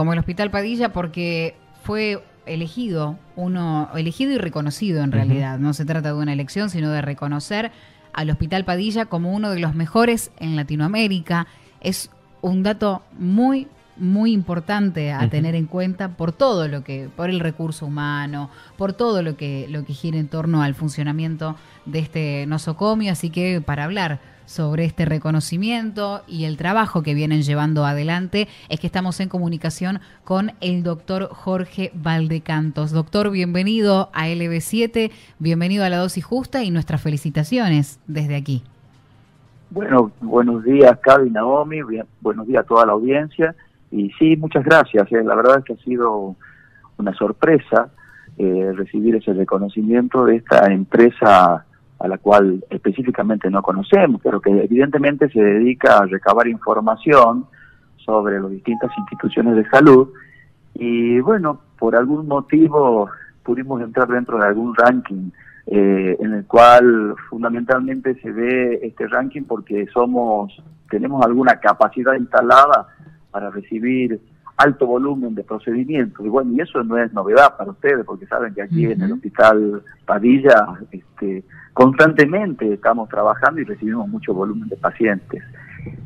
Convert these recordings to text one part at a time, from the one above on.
como el Hospital Padilla porque fue elegido, uno elegido y reconocido en realidad. No se trata de una elección, sino de reconocer al Hospital Padilla como uno de los mejores en Latinoamérica. Es un dato muy muy importante a tener en cuenta por todo lo que, por el recurso humano, por todo lo que, lo que gira en torno al funcionamiento de este nosocomio. Así que para hablar sobre este reconocimiento y el trabajo que vienen llevando adelante es que estamos en comunicación con el doctor Jorge Valdecantos. Doctor, bienvenido a LB7, bienvenido a la dosis justa y nuestras felicitaciones desde aquí. Bueno, buenos días, Cavi Naomi, buenos días a toda la audiencia y sí, muchas gracias. Eh. La verdad es que ha sido una sorpresa eh, recibir ese reconocimiento de esta empresa a la cual específicamente no conocemos, pero que evidentemente se dedica a recabar información sobre las distintas instituciones de salud. Y bueno, por algún motivo pudimos entrar dentro de algún ranking eh, en el cual fundamentalmente se ve este ranking porque somos tenemos alguna capacidad instalada para recibir alto volumen de procedimientos. Y bueno, y eso no es novedad para ustedes, porque saben que aquí en el Hospital Padilla este, constantemente estamos trabajando y recibimos mucho volumen de pacientes.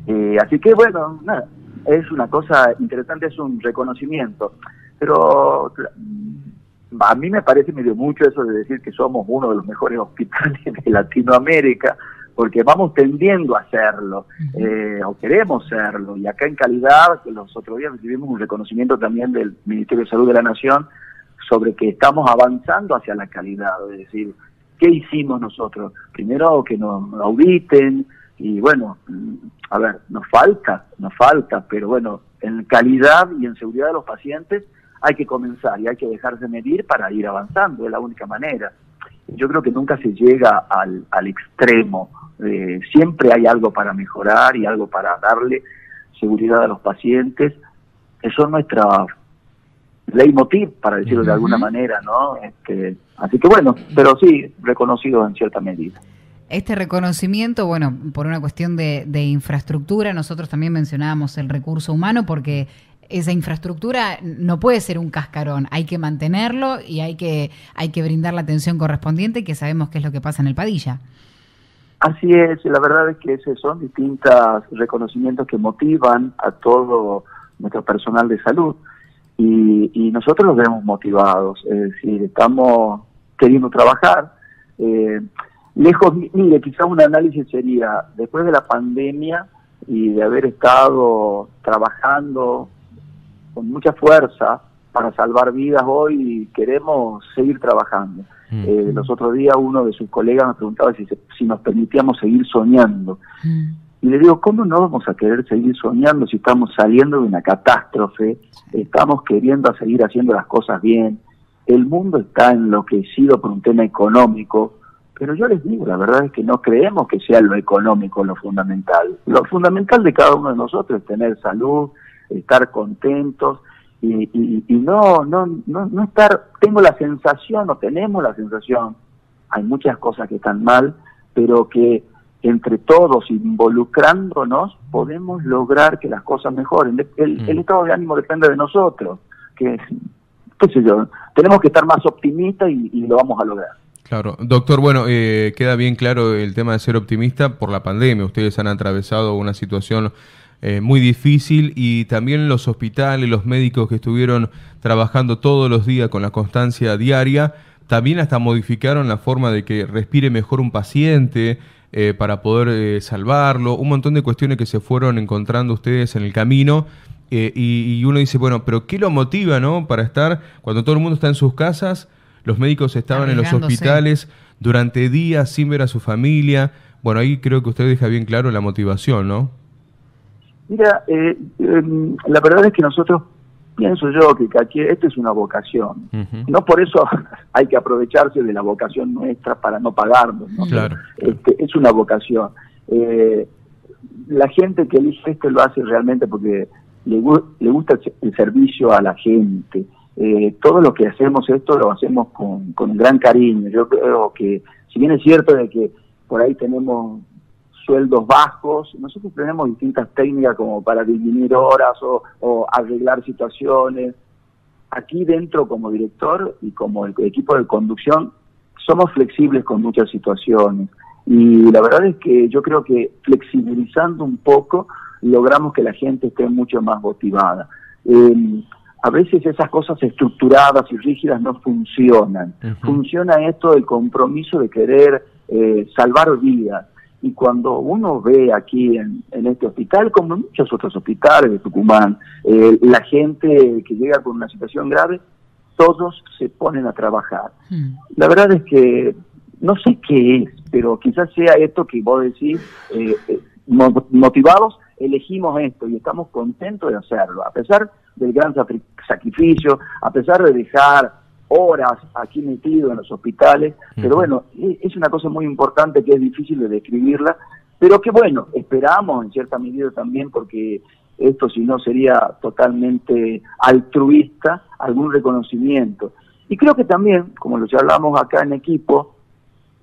Eh, así que bueno, nada, es una cosa interesante, es un reconocimiento. Pero a mí me parece medio mucho eso de decir que somos uno de los mejores hospitales de Latinoamérica, porque vamos tendiendo a hacerlo, eh, o queremos serlo, y acá en calidad, los otros días recibimos un reconocimiento también del Ministerio de Salud de la Nación sobre que estamos avanzando hacia la calidad, es decir, ¿qué hicimos nosotros? Primero que nos auditen, y bueno, a ver, nos falta, nos falta, pero bueno, en calidad y en seguridad de los pacientes hay que comenzar y hay que dejarse medir para ir avanzando, es la única manera. Yo creo que nunca se llega al, al extremo eh, siempre hay algo para mejorar y algo para darle seguridad a los pacientes. Eso es nuestra leitmotiv, para decirlo de alguna manera, ¿no? Este, así que bueno, pero sí, reconocido en cierta medida. Este reconocimiento, bueno, por una cuestión de, de, infraestructura, nosotros también mencionábamos el recurso humano porque esa infraestructura no puede ser un cascarón, hay que mantenerlo y hay que, hay que brindar la atención correspondiente, que sabemos que es lo que pasa en el Padilla. Así es, la verdad es que esos son distintos reconocimientos que motivan a todo nuestro personal de salud y, nosotros los vemos motivados, es decir, estamos queriendo trabajar. Eh, lejos, mire, quizás un análisis sería, después de la pandemia y de haber estado trabajando con mucha fuerza para salvar vidas, hoy queremos seguir trabajando. Mm. Eh, los otros días uno de sus colegas me preguntaba si, si nos permitíamos seguir soñando. Mm. Y le digo, ¿cómo no vamos a querer seguir soñando si estamos saliendo de una catástrofe? Estamos queriendo seguir haciendo las cosas bien. El mundo está enloquecido por un tema económico, pero yo les digo, la verdad es que no creemos que sea lo económico lo fundamental. Lo fundamental de cada uno de nosotros es tener salud, estar contentos y, no, no, no, no estar, tengo la sensación o tenemos la sensación, hay muchas cosas que están mal, pero que entre todos, involucrándonos, podemos lograr que las cosas mejoren. El, mm. estado de ánimo depende de nosotros, que, qué sé yo, tenemos que estar más optimistas y, lo vamos a lograr. Claro, doctor, bueno, eh, queda bien claro el tema de ser optimista por la pandemia. Ustedes han atravesado una situación eh, muy difícil y también los hospitales, los médicos que estuvieron trabajando todos los días con la constancia diaria, también hasta modificaron la forma de que respire mejor un paciente eh, para poder eh, salvarlo, un montón de cuestiones que se fueron encontrando ustedes en el camino. Y, uno dice, bueno, pero ¿qué lo motiva, no? Para estar, cuando todo el mundo está en sus casas, los médicos estaban en los hospitales durante días sin ver a su familia. Bueno, ahí creo que usted deja bien claro la motivación, ¿no? Mira, eh, em, la verdad es que nosotros, pienso yo, que aquí esto es una vocación. No por eso hay que aprovecharse de la vocación nuestra para no pagarnos. ¿no? Claro. Este, es una vocación. Eh, la gente que elige esto lo hace realmente porque le, le gusta el servicio a la gente. Eh, todo lo que hacemos esto lo hacemos con, con gran cariño. Yo creo que, si bien es cierto de que por ahí tenemos sueldos bajos. Nosotros tenemos distintas técnicas como para disminuir horas o, arreglar situaciones. Aquí dentro como director y como el equipo de conducción somos flexibles con muchas situaciones. Y la verdad es que yo creo que flexibilizando un poco logramos que la gente esté mucho más motivada. Eh, a veces esas cosas estructuradas y rígidas no funcionan. Funciona esto del compromiso de querer eh, salvar vidas. Y cuando uno ve aquí en, este hospital, como en muchos otros hospitales de Tucumán, eh, la gente que llega con una situación grave, todos se ponen a trabajar. Hmm. La verdad es que no sé qué es, pero quizás sea esto que vos decís, eh, motivados, elegimos esto y estamos contentos de hacerlo, a pesar del gran sacrificio, a pesar de dejar horas aquí metido en los hospitales, pero bueno, e-, es una cosa muy importante que es difícil de describirla, pero que bueno, esperamos en cierta medida también porque esto si no sería totalmente altruista, algún reconocimiento. Y creo que también, como lo hablamos acá en equipo,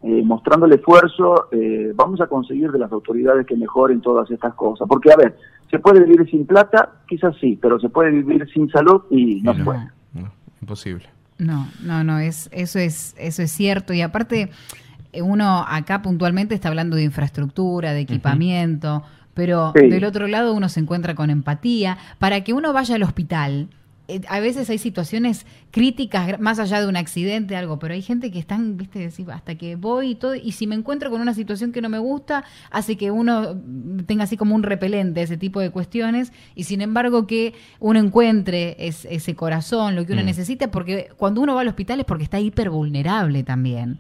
eh, mostrando el esfuerzo, eh, vamos a conseguir de las autoridades que mejoren todas estas cosas. Porque, a ver, ¿se puede vivir sin plata? Quizás sí, pero se puede vivir sin salud y no, se puede. imposible. No, no, no, es, eso, es, eso es cierto. Y aparte, uno acá puntualmente está hablando de infraestructura, de equipamiento, pero del otro lado uno se encuentra con empatía. Para que uno vaya al hospital, a veces hay situaciones críticas más allá de un accidente, algo, pero hay gente que están, viste, decir, hasta que voy y todo, y si me encuentro con una situación que no me gusta, hace que uno tenga así como un repelente ese tipo de cuestiones, y sin embargo que uno encuentre ese corazón, lo que uno mm. necesita, porque cuando uno va al hospital es porque está hiper vulnerable también.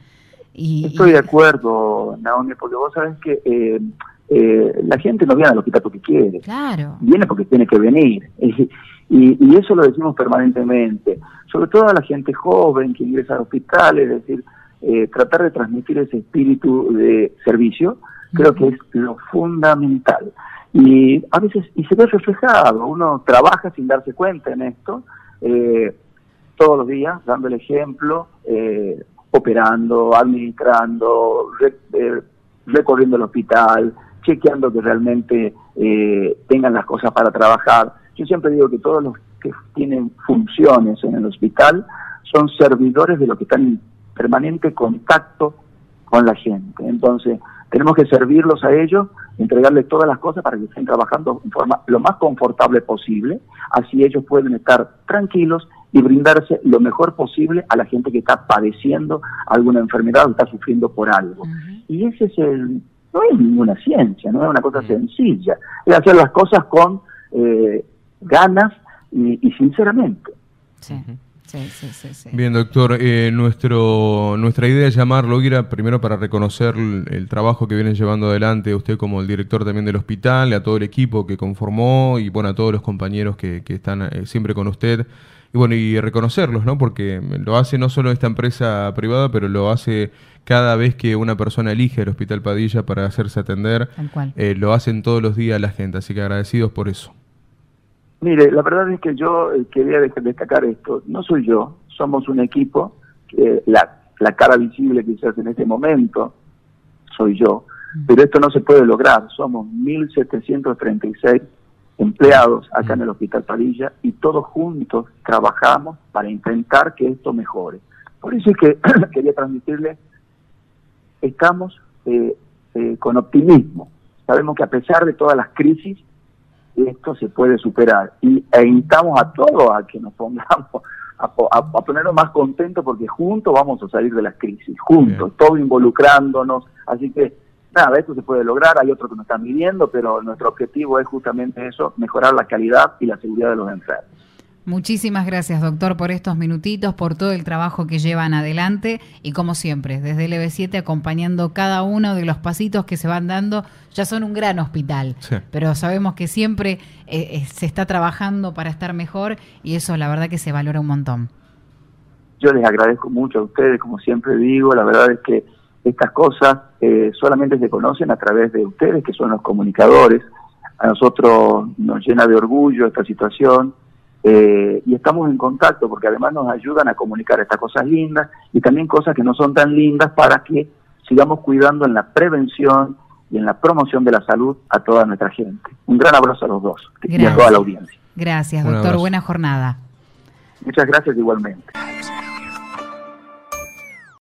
Y, Estoy de acuerdo, Naomi, porque vos sabés que eh, eh, la gente no viene al hospital porque quiere. Claro. Viene porque tiene que venir. Y, eso lo decimos permanentemente. Sobre todo a la gente joven que ingresa al hospital, es decir, eh, tratar de transmitir ese espíritu de servicio, creo que es lo fundamental. Y a veces, y se ve reflejado, uno trabaja sin darse cuenta en esto, eh, todos los días, dando el ejemplo, operando, administrando, recorriendo el hospital, chequeando que realmente eh, tengan las cosas para trabajar. Yo siempre digo que todos los que tienen funciones en el hospital son servidores de lo que están en permanente contacto con la gente. Entonces, tenemos que servirlos a ellos, entregarles todas las cosas para que estén trabajando en forma lo más confortable posible, así ellos pueden estar tranquilos y brindarse lo mejor posible a la gente que está padeciendo alguna enfermedad o está sufriendo por algo. Y ese es el, no es ninguna ciencia, no es una cosa sencilla, es hacer las cosas con eh, ganas y, sinceramente. Sí. Sí, sí, sí, Bien, doctor, eh, nuestro, nuestra idea es llamarlo era primero para reconocer el, trabajo que viene llevando adelante usted como el director también del hospital, a todo el equipo que conformó y bueno, a todos los compañeros que, que están eh, siempre con usted y bueno, y reconocerlos, ¿no? Porque lo hace no solo esta empresa privada, pero lo hace cada vez que una persona elige el Hospital Padilla para hacerse atender. Eh, lo hacen todos los días la gente, así que agradecidos por eso. Mire, la verdad es que yo eh, quería destacar esto. No soy yo, somos un equipo. que la, la cara visible quizás en este momento soy yo. Pero esto no se puede lograr. Somos 1.736 empleados acá en el Hospital Padilla y todos juntos trabajamos para intentar que esto mejore. Por eso es que quería transmitirle, estamos eh, eh, con optimismo. Sabemos que a pesar de todas las crisis, esto se puede superar. Y e invitamos a todos a que nos pongamos, a, a, ponernos más contentos porque juntos vamos a salir de las crisis, juntos, todos involucrándonos. Así que nada, esto se puede lograr, hay otros que nos están midiendo, pero nuestro objetivo es justamente eso, mejorar la calidad y la seguridad de los enfermos. Muchísimas gracias, doctor, por estos minutitos, por todo el trabajo que llevan adelante y como siempre, desde el EB7 acompañando cada uno de los pasitos que se van dando. Ya son un gran hospital, pero sabemos que siempre eh, eh, se está trabajando para estar mejor y eso la verdad que se valora un montón. Yo les agradezco mucho a ustedes, como siempre digo, la verdad es que estas cosas eh, solamente se conocen a través de ustedes, que son los comunicadores. A nosotros nos llena de orgullo esta situación eh, y estamos en contacto porque además nos ayudan a comunicar estas cosas lindas y también cosas que no son tan lindas para que sigamos cuidando en la prevención y en la promoción de la salud a toda nuestra gente. Un gran abrazo a los dos y a toda la audiencia. Gracias, doctor. Buena jornada. Muchas gracias igualmente.